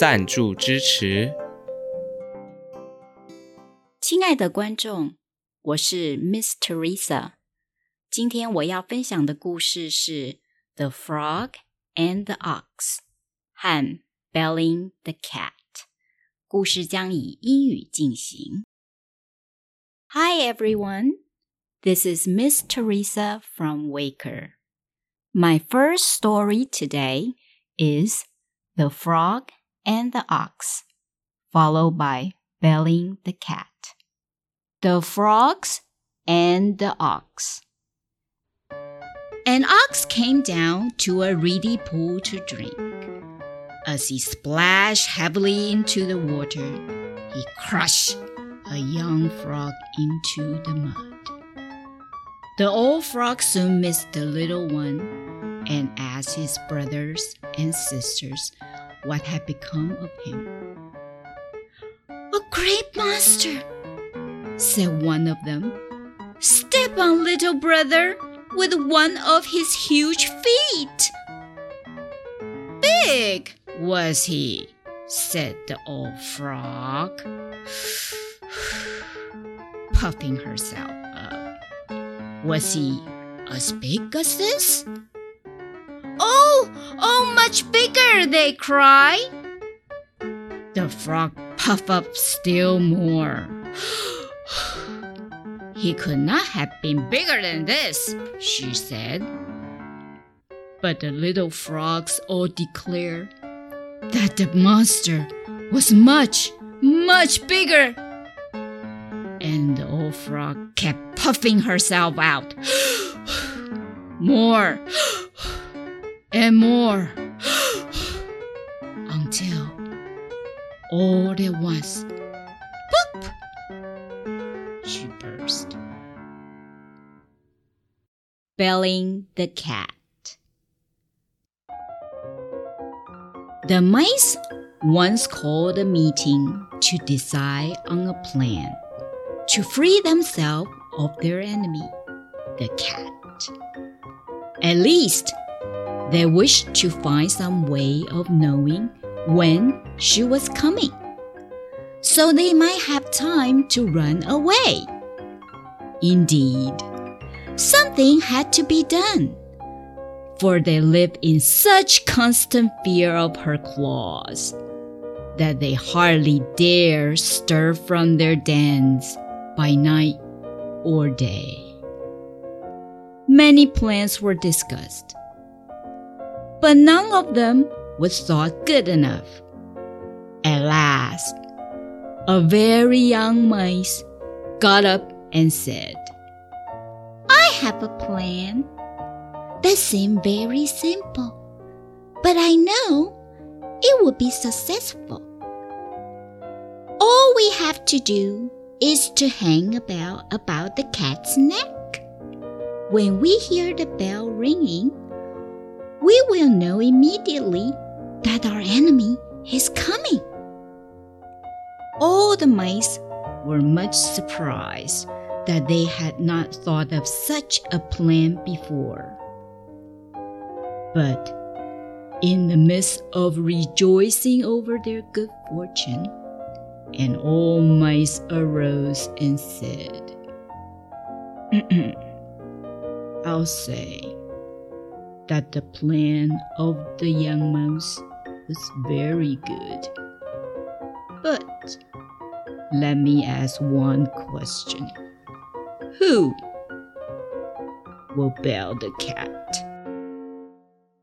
赞助支持。亲爱的观众，我是 Miss Teresa。今天我要分享的故事是《The Frog and the Ox》和《Belling the Cat》。故事将以英语进行。Hi everyone, this is Miss Teresa from Waker. My first story today is The Frog and the Ox, followed by Belling the Cat. The Frogs and the Ox. An ox came down to a reedy pool to drink. As he splashed heavily into the water, he crushed a young frog into the mud. The old frog soon missed the little one and asked his brothers and sisters what had become of him. A great monster, said one of them. Step on, little brother, with one of his huge feet. Big was he, said the old frog, puffing herself up. Was he as big as this? Oh, oh, much bigger, they cry. The frog puffed up still more. he could not have been bigger than this, she said. But the little frogs all declared that the monster was much, much bigger. And the old frog kept puffing herself out. more and more until all at once, boop, she burst. Belling the cat. The mice once called a meeting to decide on a plan to free themselves of their enemy, the cat. At least they wished to find some way of knowing when she was coming, so they might have time to run away. Indeed, something had to be done, for they lived in such constant fear of her claws that they hardly dare stir from their dens by night or day. Many plans were discussed but none of them was thought good enough. At last, a very young mice got up and said, I have a plan that seems very simple, but I know it will be successful. All we have to do is to hang a bell about the cat's neck. When we hear the bell ringing, we will know immediately that our enemy is coming. All the mice were much surprised that they had not thought of such a plan before. But in the midst of rejoicing over their good fortune, and all mice arose and said, I'll say, that the plan of the young mouse was very good. But let me ask one question Who will bell the cat?